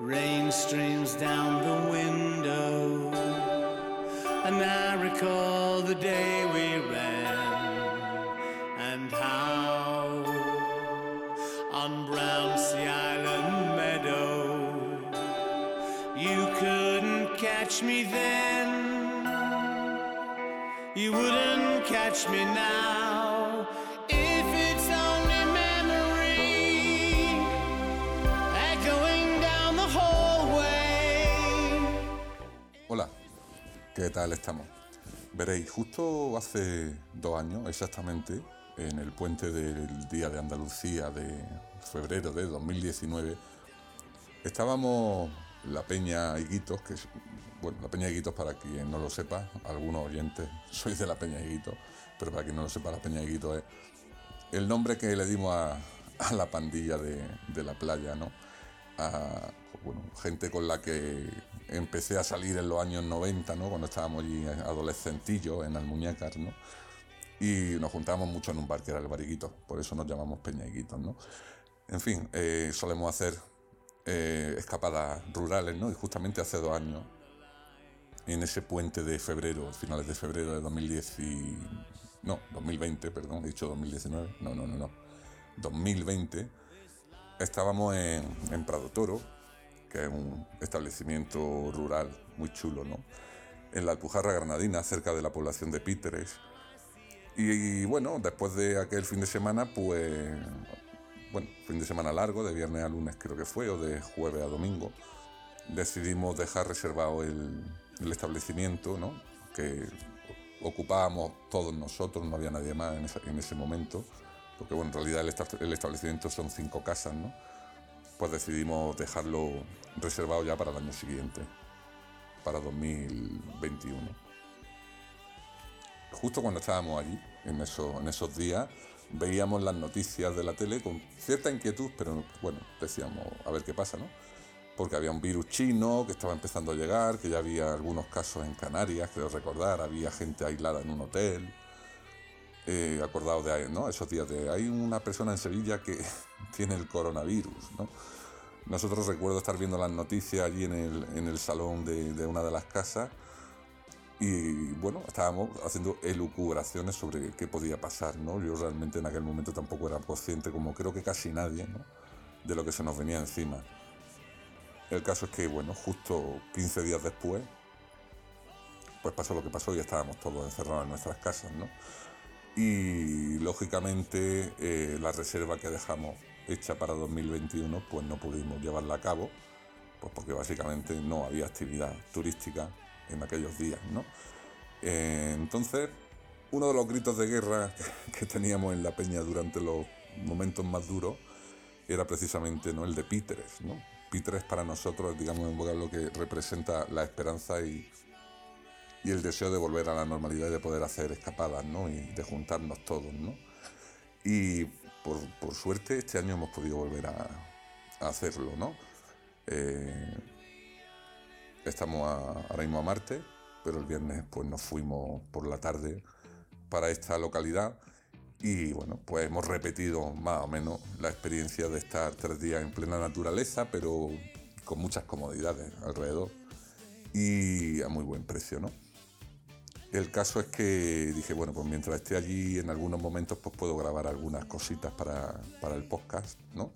Rain streams down the window, and I recall the day we ran, catch me then, you wouldn't catch me now. If it's only memory echoing down the hallway. Hola, ¿qué tal estamos? Veréis, justo hace dos años exactamente, en el puente del Día de Andalucía de febrero de 2019, estábamos la Peña Higuitos, que bueno, la Peña Higuitos para quien no lo sepa, algunos oyentes sois de la Peña Higuitos, pero para quien no lo sepa, la Peña Higuitos es el nombre que le dimos a, la pandilla de, la playa, ¿no? a bueno, gente con la que empecé a salir en los años 90, ¿no? cuando estábamos allí adolescentillos en Almuñécar, ¿no? y nos juntábamos mucho en un bar que era el Bariguito, por eso nos llamamos Peñaiguitos. ¿no? En fin, eh, solemos hacer eh, escapadas rurales, ¿no? y justamente hace dos años, en ese puente de febrero, finales de febrero de 2010 y... no, 2020, perdón, he dicho 2019, no, no, no, no, 2020 estábamos en, en Prado Toro, que es un establecimiento rural muy chulo, ¿no? En la Alpujarra Granadina, cerca de la población de Píteres. Y, y, bueno, después de aquel fin de semana, pues, bueno, fin de semana largo, de viernes a lunes creo que fue, o de jueves a domingo, decidimos dejar reservado el, el establecimiento, ¿no? Que ocupábamos todos nosotros, no había nadie más en, en ese momento porque bueno, en realidad el, esta el, establecimiento son cinco casas, ¿no? Pues decidimos dejarlo reservado ya para el año siguiente, para 2021. Justo cuando estábamos allí, en, en esos días, veíamos las noticias de la tele con cierta inquietud, pero bueno, decíamos, a ver qué pasa, ¿no? Porque había un virus chino que estaba empezando a llegar, que ya había algunos casos en Canarias, creo recordar, había gente aislada en un hotel eh, acordado de ¿no? esos días de hay una persona en Sevilla que tiene el coronavirus. ¿no? Nosotros recuerdo estar viendo las noticias allí en el, en el salón de, de, una de las casas y bueno, estábamos haciendo elucubraciones sobre qué podía pasar. ¿no? Yo realmente en aquel momento tampoco era consciente, como creo que casi nadie, ¿no? de lo que se nos venía encima. El caso es que, bueno, justo 15 días después, pues pasó lo que pasó y estábamos todos encerrados en nuestras casas, ¿no? y lógicamente eh, la reserva que dejamos hecha para 2021 pues no pudimos llevarla a cabo pues porque básicamente no había actividad turística en aquellos días ¿no? Eh, entonces uno de los gritos de guerra que teníamos en la peña durante los momentos más duros era precisamente ¿no? el de Píteres ¿no? Píteres para nosotros digamos un vocablo que representa la esperanza y el deseo de volver a la normalidad y de poder hacer escapadas, ¿no? Y de juntarnos todos, ¿no? Y por, suerte este año hemos podido volver a, a hacerlo, ¿no? Eh, estamos a, ahora mismo a Marte, pero el viernes pues nos fuimos por la tarde para esta localidad y bueno, pues hemos repetido más o menos la experiencia de estar tres días en plena naturaleza, pero con muchas comodidades alrededor y a muy buen precio, ¿no? El caso es que dije, bueno, pues mientras esté allí en algunos momentos pues puedo grabar algunas cositas para, para el podcast, ¿no?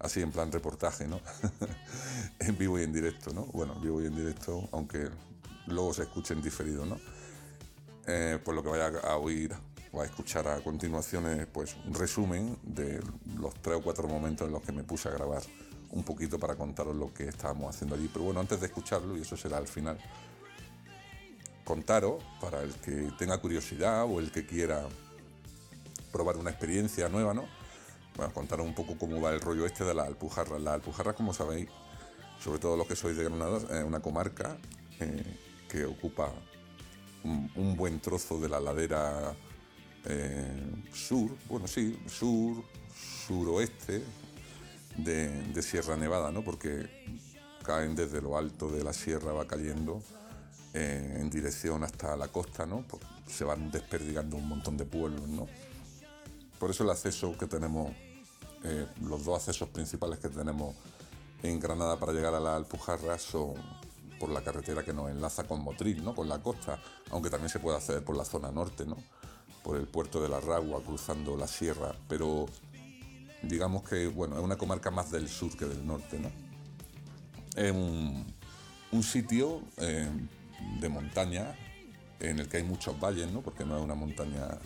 Así en plan reportaje, ¿no? en vivo y en directo, ¿no? Bueno, en vivo y en directo, aunque luego se escuche en diferido, ¿no? Eh, pues lo que vaya a oír o a escuchar a continuación es pues un resumen de los tres o cuatro momentos en los que me puse a grabar un poquito para contaros lo que estábamos haciendo allí. Pero bueno, antes de escucharlo, y eso será al final, contaros, para el que tenga curiosidad o el que quiera probar una experiencia nueva, ¿no? Bueno, contaros un poco cómo va el rollo este de la Alpujarra. La Alpujarra, como sabéis, sobre todo los que sois de Granada, es una comarca eh, que ocupa un, buen trozo de la ladera eh, sur, bueno, sí, sur, suroeste de, de Sierra Nevada, ¿no? Porque caen desde lo alto de la sierra, va cayendo eh, en dirección hasta la costa, ¿no? Pues se van desperdigando un montón de pueblos, ¿no? Por eso el acceso que tenemos, eh, los dos accesos principales que tenemos en Granada para llegar a la Alpujarra son por la carretera que nos enlaza con Motril, ¿no? Con la costa, aunque también se puede acceder por la zona norte, ¿no? Por el puerto de la Ragua, cruzando la sierra, pero digamos que, bueno, es una comarca más del sur que del norte, ¿no? Es un, sitio eh, de montaña en el que hay muchos valles, ¿no? Porque no es una montaña,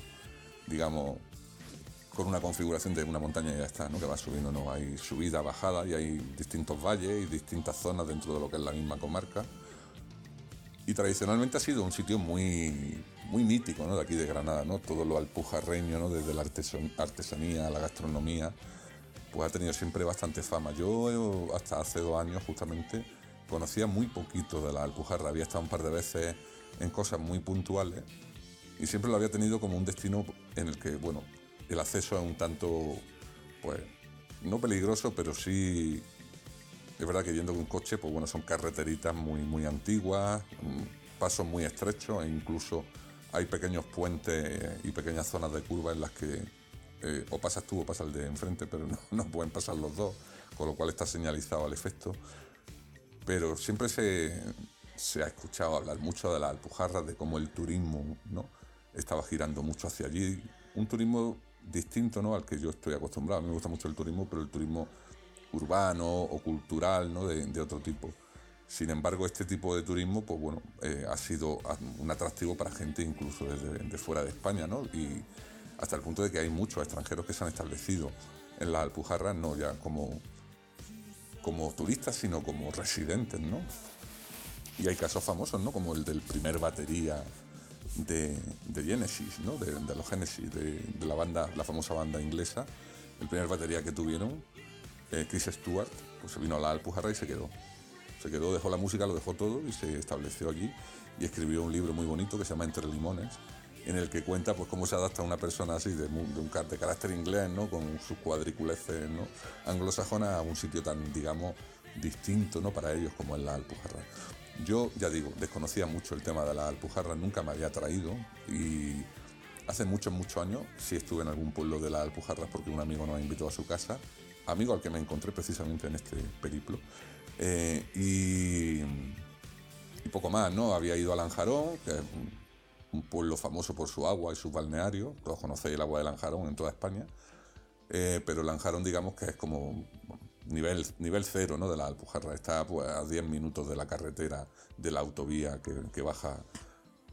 digamos, con una configuración de una montaña y ya está, ¿no? Que va subiendo, ¿no? Hay subida, bajada y hay distintos valles y distintas zonas dentro de lo que es la misma comarca. Y tradicionalmente ha sido un sitio muy, muy mítico, ¿no? De aquí de Granada, ¿no? Todo lo alpujarreño, ¿no? Desde la artesanía, la gastronomía, pues ha tenido siempre bastante fama. Yo hasta hace dos años justamente conocía muy poquito de la Alpujarra, había estado un par de veces en cosas muy puntuales y siempre lo había tenido como un destino en el que, bueno, el acceso es un tanto, pues, no peligroso, pero sí, es verdad que yendo con un coche, pues bueno, son carreteritas muy, muy antiguas, mm, pasos muy estrechos e incluso hay pequeños puentes y pequeñas zonas de curva en las que eh, o pasas tú o pasa el de enfrente, pero no, no pueden pasar los dos, con lo cual está señalizado al efecto pero siempre se, ha escuchado hablar mucho de la Alpujarra, de cómo el turismo ¿no? estaba girando mucho hacia allí. Un turismo distinto ¿no? al que yo estoy acostumbrado. A mí me gusta mucho el turismo, pero el turismo urbano o cultural ¿no? de, otro tipo. Sin embargo, este tipo de turismo pues, bueno, eh, ha sido un atractivo para gente incluso desde de fuera de España, ¿no? y hasta el punto de que hay muchos extranjeros que se han establecido en la Alpujarra, no ya como como turistas, sino como residentes, ¿no? Y hay casos famosos, ¿no? Como el del primer batería de, de Genesis, ¿no? De, los Genesis, de, la banda, la famosa banda inglesa. El primer batería que tuvieron, eh, Chris Stewart, pues se vino a la Alpujarra y se quedó. Se quedó, dejó la música, lo dejó todo y se estableció allí y escribió un libro muy bonito que se llama Entre Limones, en el que cuenta pues cómo se adapta una persona así de, un de carácter inglés, ¿no? con sus cuadriculeces ¿no? anglosajonas a un sitio tan, digamos, distinto ¿no? para ellos como es la Alpujarra. Yo, ya digo, desconocía mucho el tema de la Alpujarra, nunca me había traído y hace muchos, muchos años sí estuve en algún pueblo de la Alpujarra porque un amigo nos invitó a su casa, amigo al que me encontré precisamente en este periplo. Eh, y, poco más, ¿no? Había ido a Lanjarón, que un pueblo famoso por su agua y su balneario. Todos conocéis el agua de Lanjarón en toda España. Eh, pero Lanjarón, digamos que es como nivel, nivel cero ¿no? de la Alpujarra. Está pues, a 10 minutos de la carretera, de la autovía que, baja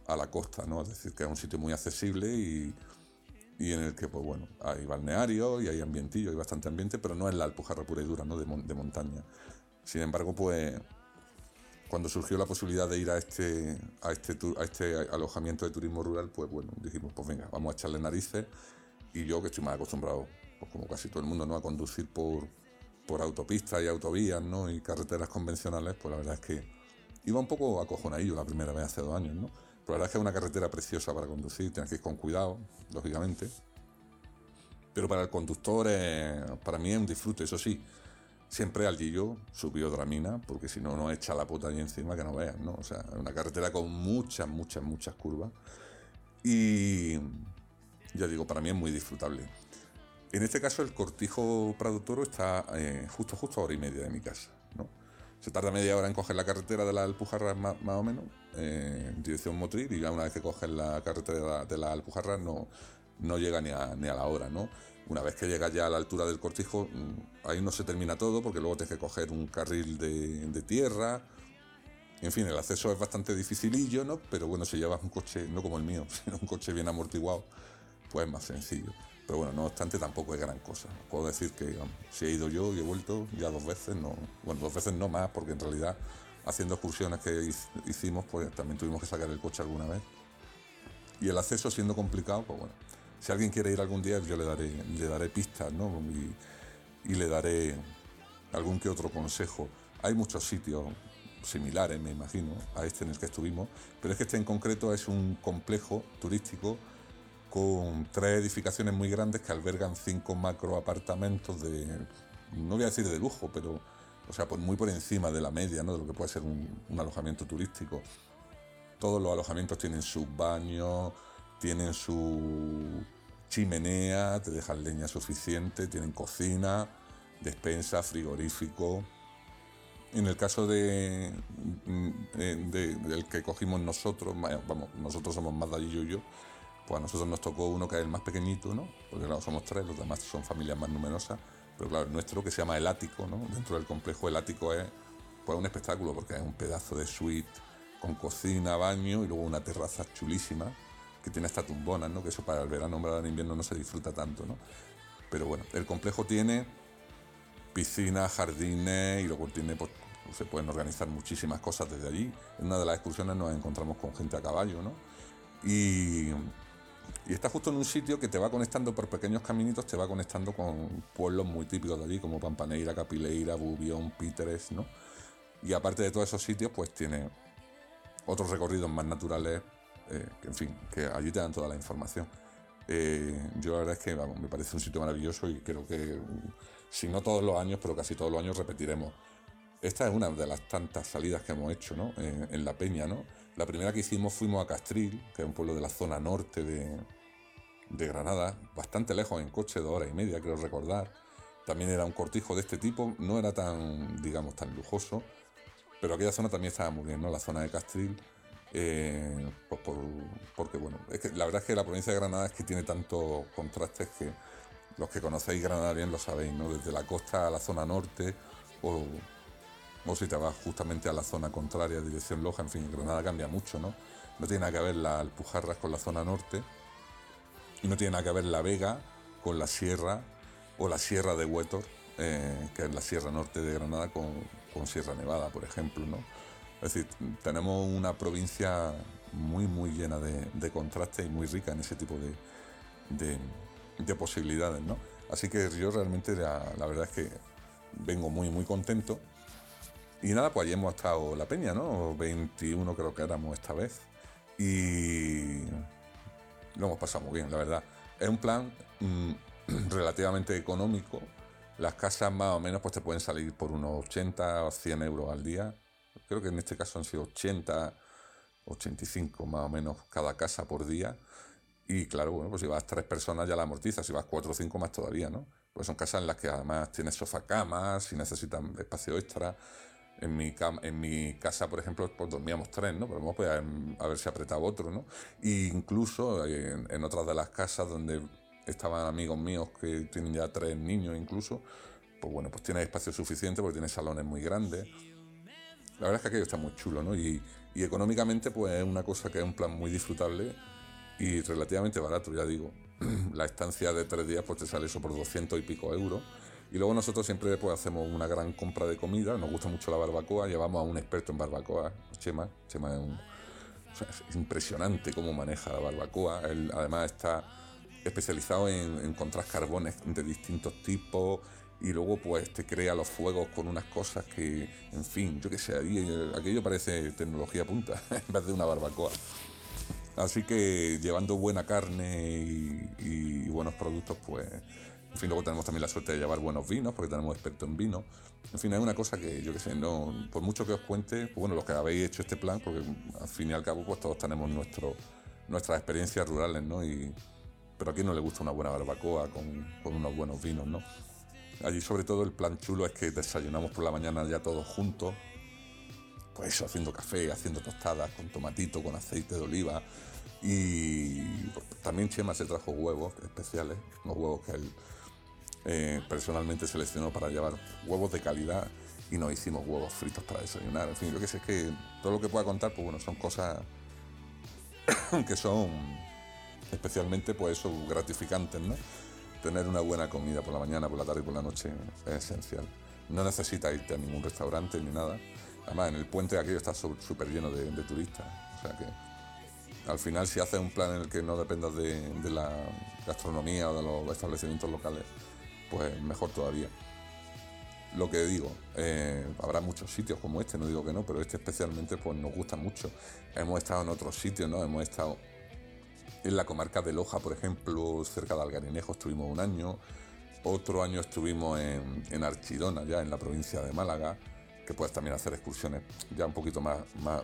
a la costa. ¿no? Es decir, que es un sitio muy accesible y, y en el que pues, bueno, hay balneario y hay ambientillo, hay bastante ambiente, pero no es la Alpujarra pura y dura ¿no? de, de montaña. Sin embargo, pues cuando surgió la posibilidad de ir a este, a este, a este alojamiento de turismo rural, pues bueno, dijimos, pues venga, vamos a echarle narices. Y yo, que estoy más acostumbrado, pues como casi todo el mundo, ¿no? a conducir por, por autopistas y autovías ¿no? y carreteras convencionales, pues la verdad es que iba un poco acojonadillo la primera vez hace dos años. ¿no? Pero la verdad es que es una carretera preciosa para conducir, tienes que ir con cuidado, lógicamente. Pero para el conductor, para mí es un disfrute, eso sí siempre al Gillo subió Dramina, porque si no, no echa la puta allí encima que no veas, ¿no? O sea, una carretera con muchas, muchas, muchas curvas. Y ya digo, para mí es muy disfrutable. En este caso, el cortijo Prado Toro está eh, justo, justo a hora y media de mi casa, ¿no? Se tarda media hora en coger la carretera de la Alpujarra, más, o menos, eh, en dirección Motril, y ya una vez que coges la carretera de la Alpujarra, no, no llega ni a, ni a la hora, ¿no? Una vez que llegas ya a la altura del cortijo, mm, ahí no se termina todo porque luego tienes que coger un carril de, tierra. En fin, el acceso es bastante dificilillo, ¿no? Pero bueno, si llevas un coche, no como el mío, sino un coche bien amortiguado, pues es más sencillo. Pero bueno, no obstante, tampoco es gran cosa. Puedo decir que si he ido yo y he vuelto ya dos veces, no, bueno, dos veces no más, porque en realidad haciendo excursiones que hicimos, pues también tuvimos que sacar el coche alguna vez. Y el acceso siendo complicado, pues bueno, si alguien quiere ir algún día, yo le daré, le daré pistas, ¿no? Y, le daré algún que otro consejo. Hay muchos sitios similares, me imagino, a este en el que estuvimos, pero es que este en concreto es un complejo turístico con tres edificaciones muy grandes que albergan cinco macro apartamentos de, no voy a decir de lujo, pero, o sea, muy por encima de la media, ¿no? De lo que puede ser un, alojamiento turístico. todos los alojamientos tienen sus baños, tienen su chimenea, te dejan leña suficiente, tienen cocina, despensa, frigorífico. En el caso de, del que cogimos nosotros, vamos, nosotros somos más de allí yo y yo, pues a nosotros nos tocó uno que es el más pequeñito, ¿no? Porque claro, somos tres, los demás son familias más numerosas, pero claro, el nuestro que se llama el ático, ¿no? Dentro del complejo el ático es pues un espectáculo porque es un pedazo de suite con cocina, baño y luego una terraza chulísima que tiene hasta tumbonas, ¿no? Que eso para el verano, para el invierno no se disfruta tanto, ¿no? Pero bueno, el complejo tiene piscinas, jardines y luego tiene, pues, se pueden organizar muchísimas cosas desde allí. En una de las excursiones nos encontramos con gente a caballo, ¿no? Y, y está justo en un sitio que te va conectando por pequeños caminitos, te va conectando con pueblos muy típicos de allí, como Pampaneira, Capileira, Bubión, Píteres, ¿no? Y aparte de todos esos sitios, pues tiene otros recorridos más naturales, eh, en fin, que allí te dan toda la información. Eh, yo la verdad es que me parece un sitio maravilloso y creo que, si no todos los años, pero casi todos los años repetiremos. Esta es una de las tantas salidas que hemos hecho ¿no? en, La Peña. ¿no? La primera que hicimos fuimos a Castril, que es un pueblo de la zona norte de, Granada, bastante lejos en coche, dos horas y media, creo recordar. También era un cortijo de este tipo, no era tan, digamos, tan lujoso, pero aquella zona también estaba muy bien, ¿no? La zona de Castril. Eh, pues porque bueno, la verdad es que la provincia de Granada es que tiene tantos contrastes que los que conocéis Granada bien lo sabéis, ¿no? Desde la costa a la zona norte o si te vas justamente a la zona contraria, dirección Loja, en fin, Granada cambia mucho, ¿no? No tiene nada que ver la Alpujarras con la zona norte y no tiene nada que ver la Vega con la Sierra o la Sierra de Huétor, eh, que es la Sierra Norte de Granada con, con Sierra Nevada, por ejemplo, ¿no? Es decir, tenemos una provincia muy, muy llena de, contrastes y muy rica en ese tipo de, de, posibilidades, ¿no? Así que yo realmente la, verdad es que vengo muy, muy contento. Y nada, pues allí hemos estado la peña, ¿no? 21 creo que éramos esta vez. Y lo hemos pasado muy bien, la verdad. Es un plan mmm, relativamente económico, las casas más o menos pues te pueden salir por unos 80 o 100 euros al día. Creo que en este caso han sido 80, 85 más o menos cada casa por día. Y claro, bueno, pues si vas tres personas ya la amortizas, si vas cuatro o cinco más todavía, ¿no? Pues son casas en las que además tienes sofá camas, si necesitan espacio extra. En mi, en mi casa, por ejemplo, pues dormíamos tres, ¿no? Pero vamos a ver si apretaba otro, ¿no? E incluso en, en otras de las casas donde estaban amigos míos que tienen ya tres niños incluso, pues bueno, pues tiene espacio suficiente porque tiene salones muy grandes. La verdad es que aquello está muy chulo, ¿no? Y, y económicamente pues es una cosa que es un plan muy disfrutable y relativamente barato, ya digo. la estancia de tres días pues te sale eso por 200 y pico euros. Y luego nosotros siempre pues hacemos una gran compra de comida, nos gusta mucho la barbacoa, llevamos a un experto en barbacoa, Chema, Chema es, un, es impresionante cómo maneja la barbacoa, él además está especializado en encontrar carbones de distintos tipos. Y luego pues te crea los fuegos con unas cosas que, en fin, yo qué sé, aquello parece tecnología punta en vez de una barbacoa. Así que llevando buena carne y, buenos productos, pues, en fin, luego tenemos también la suerte de llevar buenos vinos, porque tenemos expertos en vino. En fin, es una cosa que, yo qué sé, no, por mucho que os cuente, pues bueno, los que habéis hecho este plan, porque al fin y al cabo, pues todos tenemos nuestro, nuestras experiencias rurales, ¿no? Y, pero a quién no le gusta una buena barbacoa con, unos buenos vinos, ¿no? Allí sobre todo el plan chulo es que desayunamos por la mañana ya todos juntos, pues eso, haciendo café, haciendo tostadas con tomatito, con aceite de oliva y también Chema se trajo huevos especiales, unos huevos que él eh, personalmente seleccionó para llevar huevos de calidad y nos hicimos huevos fritos para desayunar. En fin, yo que sé es que todo lo que pueda contar, pues bueno, son cosas que son especialmente pues eso, gratificantes, ¿no? Tener una buena comida por la mañana, por la tarde y por la noche es esencial. No necesitas irte a ningún restaurante ni nada. Además, en el puente aquello está súper lleno de, turistas. O sea que al final si haces un plan en el que no dependas de, la gastronomía o de los establecimientos locales, pues mejor todavía. Lo que digo, eh, habrá muchos sitios como este, no digo que no, pero este especialmente pues nos gusta mucho. Hemos estado en otros sitios, ¿no? Hemos estado en la comarca de Loja, por ejemplo, cerca de Algarinejo estuvimos un año. Otro año estuvimos en, Archidona, ya en la provincia de Málaga, que puedes también hacer excursiones ya un poquito más, más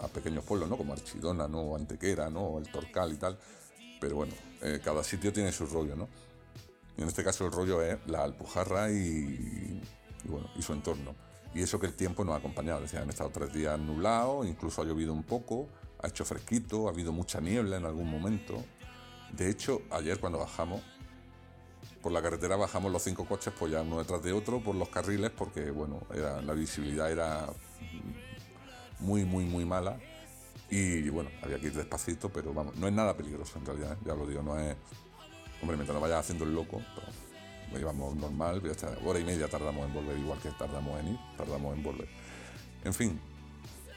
a pequeños pueblos, ¿no? Como Archidona, ¿no? O Antequera, ¿no? O el Torcal y tal. Pero bueno, eh, cada sitio tiene su rollo, ¿no? En este caso el rollo es la Alpujarra y, bueno, y su entorno. Y eso que el tiempo nos ha acompañado. Han estado tres días nublados, incluso ha llovido un poco, ha hecho fresquito, ha habido mucha niebla en algún momento. De hecho, ayer cuando bajamos, por la carretera bajamos los cinco coches, pues ya uno detrás de otro, por los carriles, porque bueno, la visibilidad era muy, muy, muy mala. Y bueno, había que ir despacito, pero vamos, no es nada peligroso en realidad, ¿eh? ya lo digo, no es. Hombre, mientras no vayas haciendo el loco, pero lo llevamos normal, ya está, hora y media tardamos en volver, igual que tardamos en ir, tardamos en volver. En fin,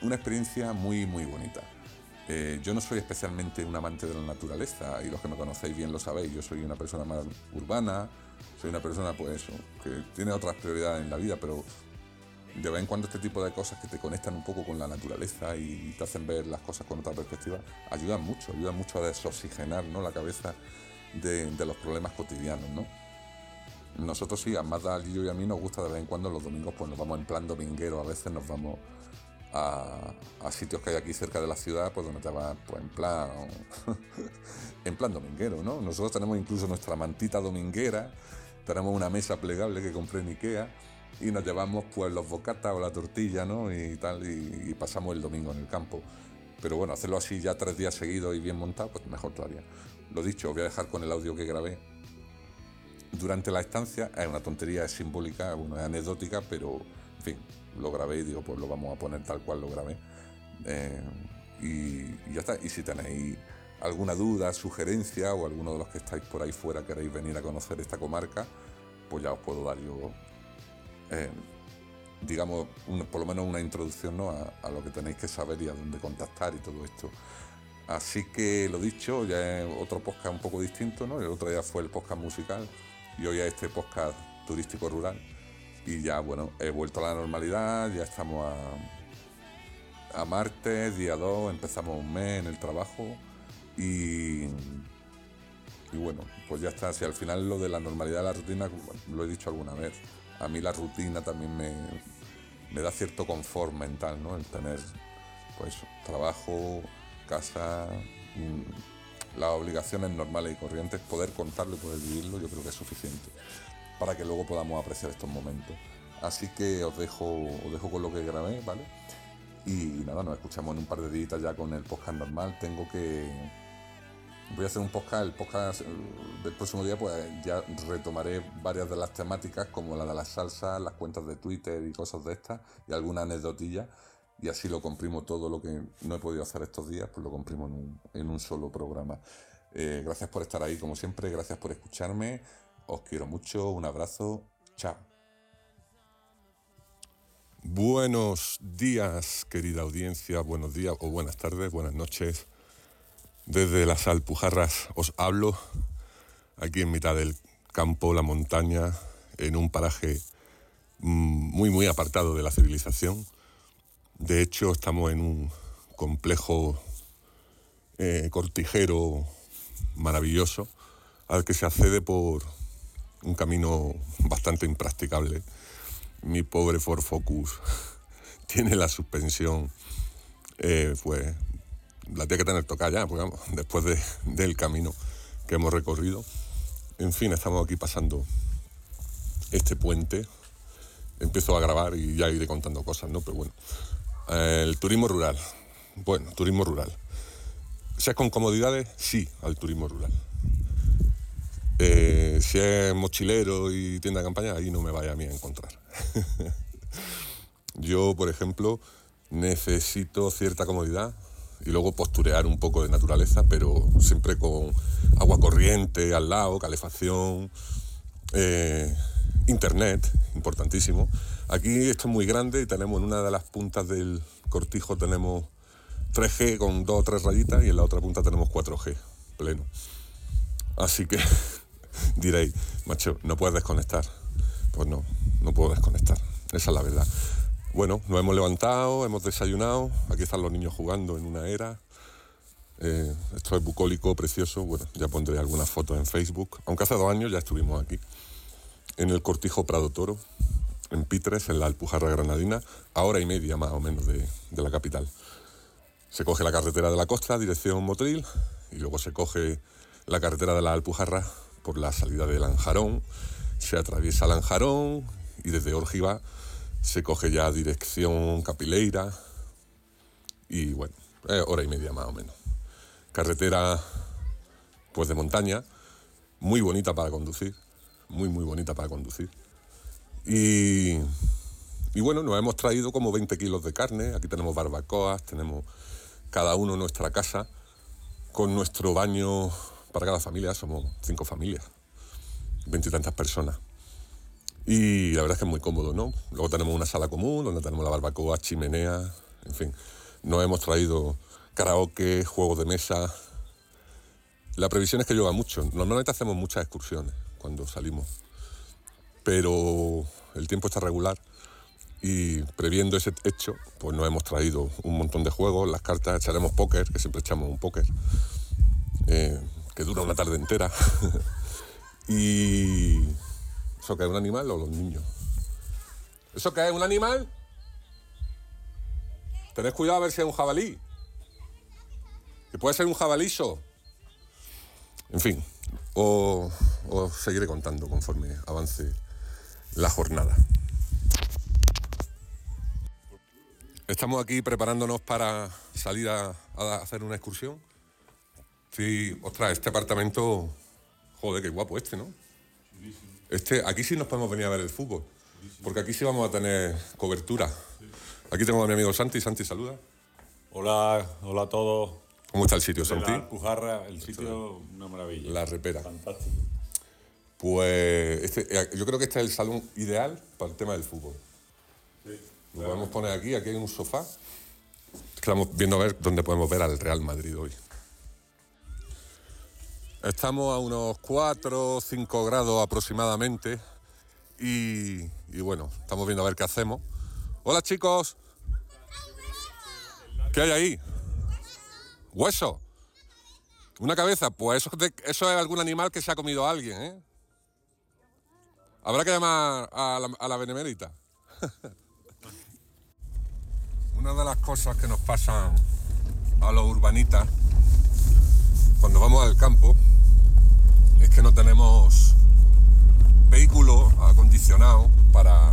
una experiencia muy, muy bonita. Eh, yo no soy especialmente un amante de la naturaleza y los que me conocéis bien lo sabéis. Yo soy una persona más urbana, soy una persona pues que tiene otras prioridades en la vida, pero de vez en cuando este tipo de cosas que te conectan un poco con la naturaleza y te hacen ver las cosas con otra perspectiva ayudan mucho, ayudan mucho a desoxigenar ¿no? la cabeza de, los problemas cotidianos. ¿no? Nosotros sí, a Mazda, a Lillo y a mí nos gusta de vez en cuando los domingos pues nos vamos en plan dominguero, a veces nos vamos a, sitios que hay aquí cerca de la ciudad, pues donde te vas pues, en plan en plan dominguero, ¿no? Nosotros tenemos incluso nuestra mantita dominguera, tenemos una mesa plegable que compré en Ikea y nos llevamos pues los bocatas o la tortilla, ¿no? Y tal, y pasamos el domingo en el campo. Pero bueno, hacerlo así ya tres días seguidos y bien montado, pues mejor todavía. Lo dicho, os voy a dejar con el audio que grabé durante la estancia. Es una tontería, es simbólica, bueno, es anecdótica, pero en fin, lo grabé y digo, pues lo vamos a poner tal cual lo grabé. Eh, y, ya está. Y si tenéis alguna duda, sugerencia o alguno de los que estáis por ahí fuera queréis venir a conocer esta comarca, pues ya os puedo dar yo, eh, digamos, por lo menos una introducción ¿no? a, lo que tenéis que saber y a dónde contactar y todo esto. Así que lo dicho, ya es otro podcast un poco distinto, ¿no? El otro día fue el podcast musical y hoy es este podcast turístico rural. Y ya, bueno, he vuelto a la normalidad, ya estamos a, martes, día 2, empezamos un mes en el trabajo y, y bueno, pues ya está. Si al final lo de la normalidad de la rutina, lo he dicho alguna vez, a mí la rutina también me, me da cierto confort mental, ¿no? El tener, pues, trabajo, casa, mmm, las obligaciones normales y corrientes, poder contarlo y poder vivirlo, yo creo que es suficiente para que luego podamos apreciar estos momentos. Así que os dejo, os dejo con lo que grabé, ¿vale? Y nada, nos escuchamos en un par de días ya con el podcast normal. Tengo que. Voy a hacer un podcast, el podcast del próximo día, pues ya retomaré varias de las temáticas, como la de las salsas, las cuentas de Twitter y cosas de estas, y alguna anecdotilla. Y así lo comprimo todo lo que no he podido hacer estos días, pues lo comprimo en un, solo programa. Eh, gracias por estar ahí, como siempre, gracias por escucharme. Os quiero mucho, un abrazo, chao. Buenos días, querida audiencia, buenos días o buenas tardes, buenas noches. Desde las Alpujarras os hablo, aquí en mitad del campo, la montaña, en un paraje muy, muy apartado de la civilización. De hecho, estamos en un complejo eh, cortijero maravilloso al que se accede por un camino bastante impracticable. Mi pobre Ford Focus tiene la suspensión, eh, pues la tiene que tener tocada ya, pues, vamos, después de, del camino que hemos recorrido. En fin, estamos aquí pasando este puente. Empiezo a grabar y ya iré contando cosas, ¿no? Pero bueno, el turismo rural. Bueno, turismo rural. ¿Seas con comodidades? Sí, al turismo rural. Eh, si es mochilero y tienda de campaña, ahí no me vaya a mí a encontrar. Yo, por ejemplo, necesito cierta comodidad y luego posturear un poco de naturaleza, pero siempre con agua corriente al lado, calefacción, eh, internet, importantísimo. Aquí esto es muy grande y tenemos en una de las puntas del cortijo tenemos 3G con dos o tres rayitas y en la otra punta tenemos 4G pleno. Así que diréis, macho, no puedes desconectar. Pues no, no puedo desconectar. Esa es la verdad. Bueno, nos hemos levantado, hemos desayunado. Aquí están los niños jugando en una era. Eh, esto es bucólico, precioso. Bueno, ya pondré algunas fotos en Facebook. Aunque hace dos años ya estuvimos aquí. En el cortijo Prado Toro, en Pitres, en la Alpujarra Granadina, a hora y media más o menos de, la capital. Se coge la carretera de la costa, dirección Motril, y luego se coge la carretera de la Alpujarra por la salida de Lanjarón, se atraviesa Lanjarón y desde Orgiva se coge ya dirección Capileira y bueno, eh, hora y media más o menos. Carretera pues de montaña, muy bonita para conducir, muy muy bonita para conducir. Y, bueno, nos hemos traído como 20 kilos de carne, aquí tenemos barbacoas, tenemos cada uno nuestra casa, con nuestro baño para cada familia, somos cinco familias, veintitantas personas. Y la verdad es que es muy cómodo, ¿no? Luego tenemos una sala común donde tenemos la barbacoa, chimenea, en fin. Nos hemos traído karaoke, juegos de mesa. La previsión es que llueva mucho. Normalmente hacemos muchas excursiones cuando salimos. Pero el tiempo está regular y previendo ese hecho, pues nos hemos traído un montón de juegos, las cartas, echaremos póker, que siempre echamos un póker, eh, que dura una tarde entera. y... ¿Eso qué es un animal o los niños? ¿Eso qué es un animal? Tened cuidado a ver si es un jabalí. Que puede ser un jabalizo. En fin, os seguiré contando conforme avance la jornada. Estamos aquí preparándonos para salir a, a hacer una excursión. Sí, ostras, este apartamento, joder, qué guapo este, ¿no? Este, aquí sí nos podemos venir a ver el fútbol, porque aquí sí vamos a tener cobertura. Aquí tengo a mi amigo Santi. Santi, saluda. Hola, hola a todos. ¿Cómo está el sitio, la Santi? Alpujarra, el sitio, una maravilla. La repera. Fantástico. Pues este, eh, yo creo que este es el salón ideal para el tema del fútbol. Lo podemos poner aquí, aquí hay un sofá. Estamos viendo a ver dónde podemos ver al Real Madrid hoy. Estamos a unos 4 o 5 grados aproximadamente y, y bueno, estamos viendo a ver qué hacemos. Hola chicos. ¿Qué hay ahí? Hueso. Una cabeza, pues eso es algún animal que se ha comido a alguien, ¿eh? Habrá que llamar a la, a benemérita. Una de las cosas que nos pasan a los urbanitas cuando vamos al campo es que no tenemos vehículo acondicionado para,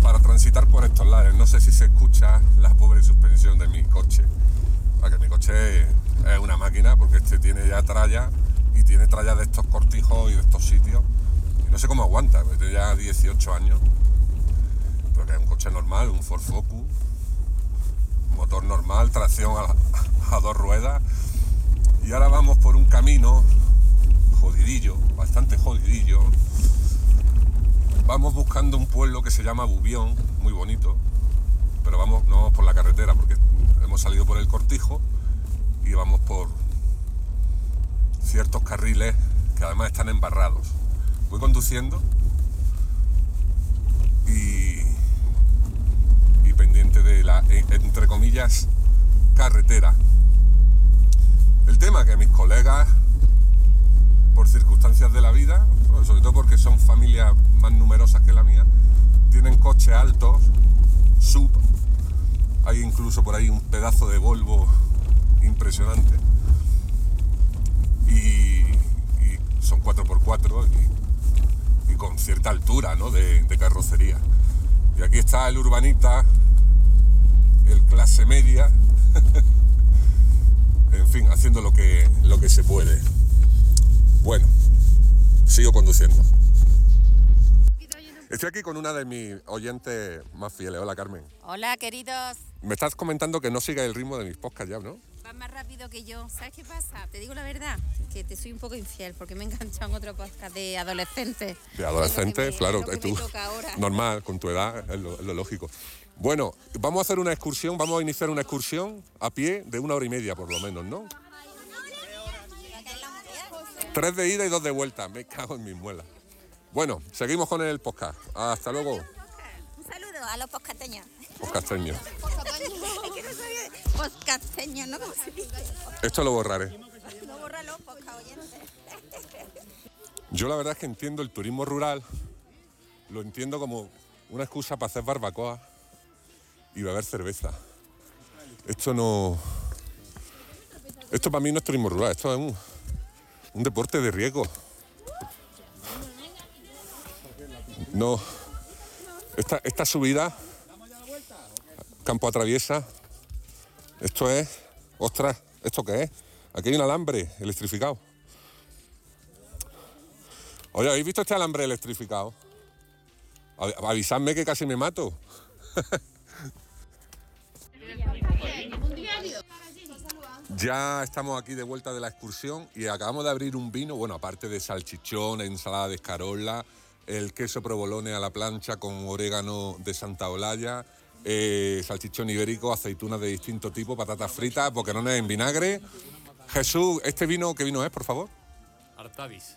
para transitar por estos lares. No sé si se escucha la pobre suspensión de mi coche. Que mi coche es una máquina porque este tiene ya tralla y tiene tralla de estos cortijos y de estos sitios. Y no sé cómo aguanta, porque tiene ya 18 años. Pero que es un coche normal, un Ford Focus, motor normal, tracción a, a dos ruedas. Y ahora vamos por un camino jodidillo, bastante jodidillo. Vamos buscando un pueblo que se llama Bubión, muy bonito, pero vamos, no vamos por la carretera porque hemos salido por el cortijo y vamos por ciertos carriles que además están embarrados. Voy conduciendo y, y pendiente de la, eh, entre comillas, carretera. El tema que mis colegas, por circunstancias de la vida, sobre todo porque son familias más numerosas que la mía, tienen coches altos, sub, hay incluso por ahí un pedazo de Volvo impresionante. Y, y son 4x4 y, y con cierta altura ¿no? de, de carrocería. Y aquí está el urbanita, el clase media, en fin, haciendo lo que, lo que se puede. Bueno, sigo conduciendo. Estoy aquí con una de mis oyentes más fieles. Hola, Carmen. Hola, queridos. Me estás comentando que no siga el ritmo de mis podcasts ya, ¿no? Vas más rápido que yo. ¿Sabes qué pasa? Te digo la verdad, que te soy un poco infiel porque me he enganchado en otro podcast de adolescentes. De adolescente, Es lo que me- claro, es lo que tú, me toca ahora. normal, con tu edad, es lo, es lo lógico. Bueno, vamos a hacer una excursión, vamos a iniciar una excursión a pie de una hora y media por lo menos, ¿no? Tres de ida y dos de vuelta, me cago en mis muelas. Bueno, seguimos con el podcast. Hasta luego, Un saludo a los poscateños. Es que no soy ¿no? ¿Cómo se dice? Esto lo borraré. No bórralo, posca oyentes. Yo la verdad es que entiendo el turismo rural, lo entiendo como una excusa para hacer barbacoa y beber cerveza. Esto no. Esto para mí no es turismo rural, esto es un, un deporte de riesgo. No. Esta, esta subida, campo atraviesa, esto es. Ostras, ¿esto qué es? Aquí hay un alambre electrificado. Oye, ¿habéis visto este alambre electrificado? Avi- Avisadme que casi me mato. Ya estamos aquí de vuelta de la excursión y acabamos de abrir un vino, bueno, aparte de salchichón, ensalada de escarola, el queso provolone a la plancha con orégano de Santa Olalla, eh, salchichón ibérico, aceitunas de distinto tipo, patatas fritas, boquerones en vinagre. Jesús, ¿este vino qué vino es, por favor? Artadis.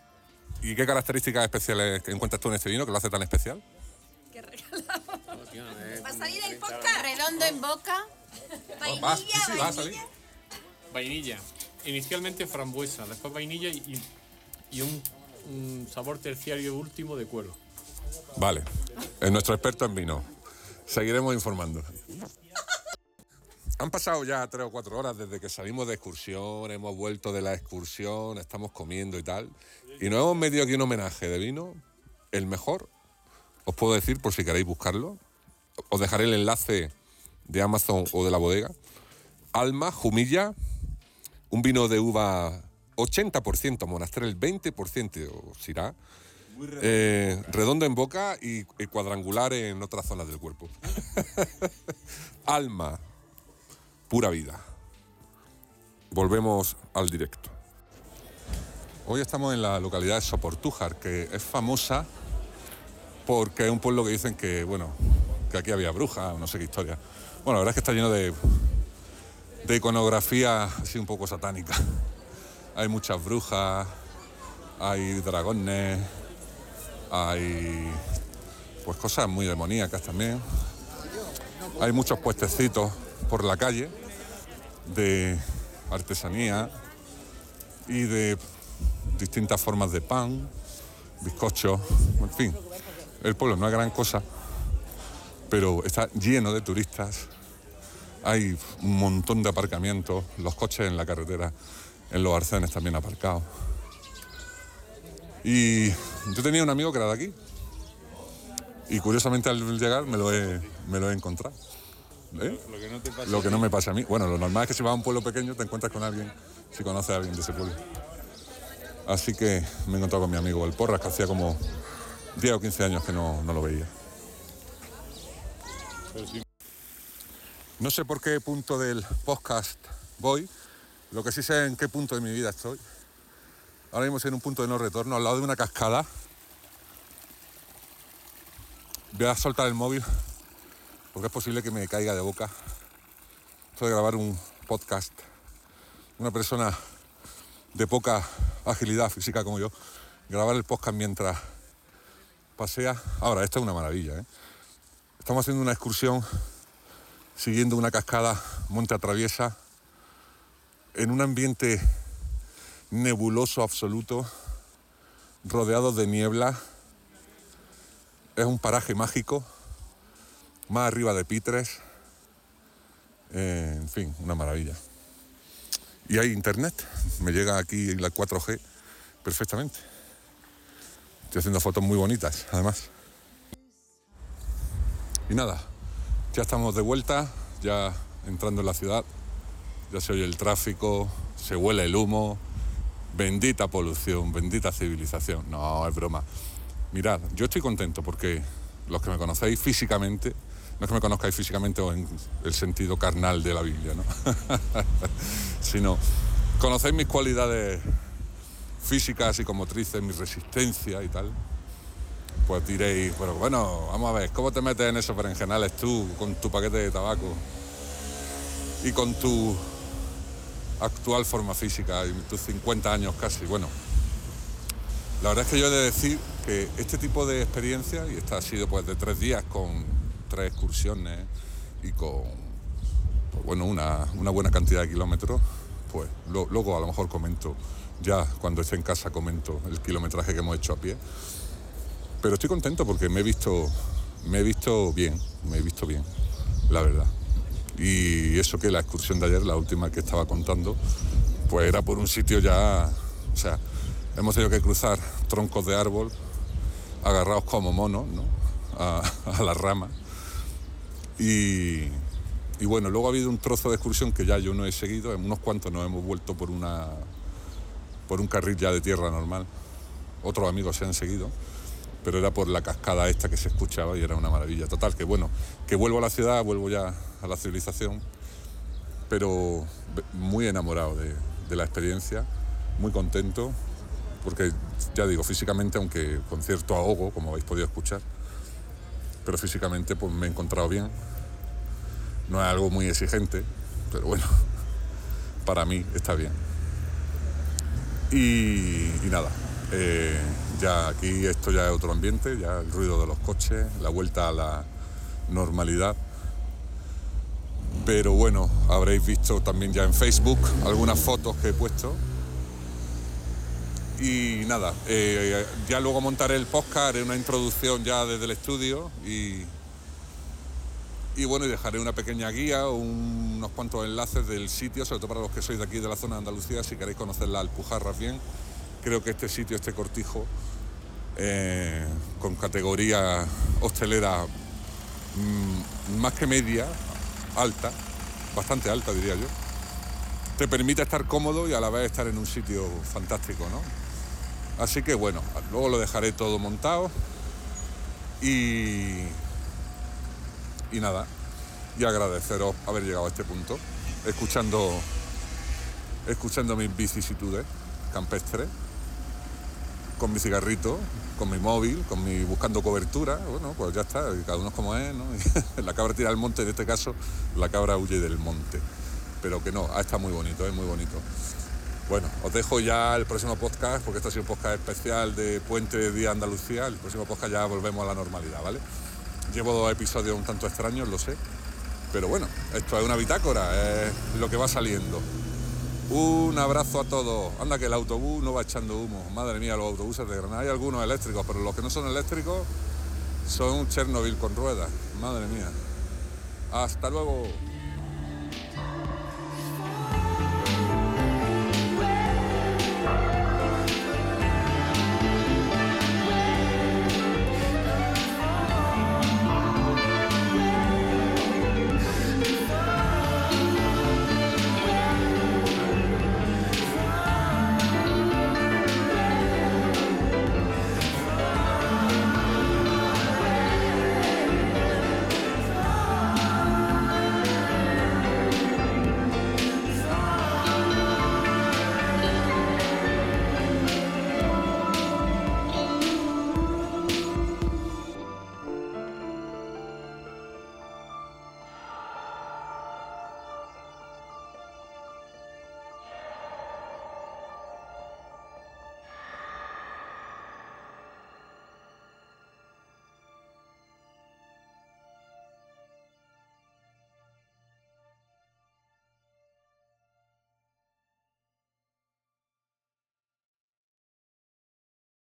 ¿Y qué características especiales encuentras tú en este vino que lo hace tan especial? Va a salir el podcast. Redondo en boca. Va, sí, sí, va a salir. Vainilla. Inicialmente frambuesa, después vainilla y, y un, un sabor terciario último de cuero. Vale, es nuestro experto en vino. Seguiremos informando. Han pasado ya tres o cuatro horas desde que salimos de excursión, hemos vuelto de la excursión, estamos comiendo y tal. Y nos hemos metido aquí un homenaje de vino, el mejor, os puedo decir por si queréis buscarlo. Os dejaré el enlace de Amazon o de la bodega. Alma, Jumilla, un vino de uva 80%, Monastrell 20% o Eh, redondo en boca y, cuadrangular en otras zonas del cuerpo. Alma, pura vida. Volvemos al directo. Hoy estamos en la localidad de Soportújar, que es famosa porque es un pueblo que dicen que, bueno, que aquí había brujas, no sé qué historia. Bueno, la verdad es que está lleno de, de iconografía así un poco satánica. Hay muchas brujas, hay dragones, hay pues cosas muy demoníacas también. Hay muchos puestecitos por la calle de artesanía y de distintas formas de pan, bizcochos, en fin. El pueblo no es gran cosa, pero está lleno de turistas. Hay un montón de aparcamientos, los coches en la carretera, en los arcenes también aparcados. Y yo tenía un amigo que era de aquí. Y curiosamente al llegar me lo he, me lo he encontrado. ¿Eh? Lo que no te pasa. Lo que no me pasa a mí. Bueno, lo normal es que si vas a un pueblo pequeño te encuentras con alguien, si conoces a alguien de ese pueblo. Así que me he encontrado con mi amigo el Porras, que hacía como 10 o 15 años que no, no lo veía. No sé por qué punto del podcast voy, lo que sí sé en qué punto de mi vida estoy. Ahora mismo estoy en un punto de no retorno, al lado de una cascada. Voy a soltar el móvil porque es posible que me caiga de boca. Esto de grabar un podcast. Una persona de poca agilidad física como yo, grabar el podcast mientras pasea. Ahora, esto es una maravilla. ¿eh? Estamos haciendo una excursión siguiendo una cascada monte atraviesa en un ambiente nebuloso absoluto, rodeado de niebla. Es un paraje mágico, más arriba de Pitres. Eh, en fin, una maravilla. Y hay internet, me llega aquí la 4G perfectamente. Estoy haciendo fotos muy bonitas, además. Y nada, ya estamos de vuelta, ya entrando en la ciudad. Ya se oye el tráfico, se huele el humo. Bendita polución, bendita civilización. No, es broma. Mirad, yo estoy contento porque los que me conocéis físicamente, no es que me conozcáis físicamente o en el sentido carnal de la Biblia, ¿no? sino conocéis mis cualidades físicas y motrices, mi resistencia y tal. Pues diréis, pero bueno, vamos a ver, ¿cómo te metes en esos berenjenales tú con tu paquete de tabaco y con tu actual forma física y tus 50 años casi? Bueno, la verdad es que yo he de decir que este tipo de experiencia, y esta ha sido pues de tres días con tres excursiones y con pues, bueno, una, una buena cantidad de kilómetros, pues luego a lo mejor comento, ya cuando esté en casa comento el kilometraje que hemos hecho a pie. Pero estoy contento porque me he visto, me he visto bien, me he visto bien, la verdad. Y eso que la excursión de ayer, la última que estaba contando, pues era por un sitio ya, o sea, hemos tenido que cruzar troncos de árbol agarrados como monos, ¿no? A, a las ramas. Y, y bueno, luego ha habido un trozo de excursión que ya yo no he seguido, en unos cuantos nos hemos vuelto por una por un carril ya de tierra normal. Otros amigos se han seguido, pero era por la cascada esta que se escuchaba y era una maravilla. Total, que bueno, que vuelvo a la ciudad, vuelvo ya a la civilización, pero muy enamorado de, la experiencia, muy contento, porque ya digo, físicamente, aunque con cierto ahogo, como habéis podido escuchar, pero físicamente pues me he encontrado bien. No es algo muy exigente, pero bueno, para mí está bien. Y, y nada, eh, ya aquí esto ya es otro ambiente, ya el ruido de los coches, la vuelta a la normalidad. Pero bueno, habréis visto también ya en Facebook algunas fotos que he puesto. Y nada, eh, ya luego montaré el podcast, haré una introducción ya desde el estudio y, y bueno, y dejaré una pequeña guía, un- unos cuantos enlaces del sitio, sobre todo para los que sois de aquí de la zona de Andalucía, si queréis conocer las Alpujarras bien. Creo que este sitio, este cortijo, eh, con categoría hostelera mm, más que media, alta, bastante alta diría yo, te permite estar cómodo y a la vez estar en un sitio fantástico, ¿no? Así que bueno, luego lo dejaré todo montado y, y nada, y agradeceros haber llegado a este punto, escuchando, escuchando mis vicisitudes campestres, con mi cigarrito, con mi móvil, con mi buscando cobertura, bueno, pues ya está, cada uno es como es, ¿no? la cabra tira al monte, en este caso, la cabra huye del monte. Pero que no, ah, está muy bonito, es muy bonito. Bueno, os dejo ya el próximo podcast, porque este ha sido un podcast especial de Puente de Día Andalucía. El próximo podcast ya volvemos a la normalidad, ¿vale? Llevo dos episodios un tanto extraños, lo sé. Pero bueno, esto es una bitácora, es lo que va saliendo. Un abrazo a todos. Anda que el autobús no va echando humo. Madre mía, los autobuses de Granada. Hay algunos eléctricos, pero los que no son eléctricos son un Chernobyl con ruedas. Madre mía. Hasta luego.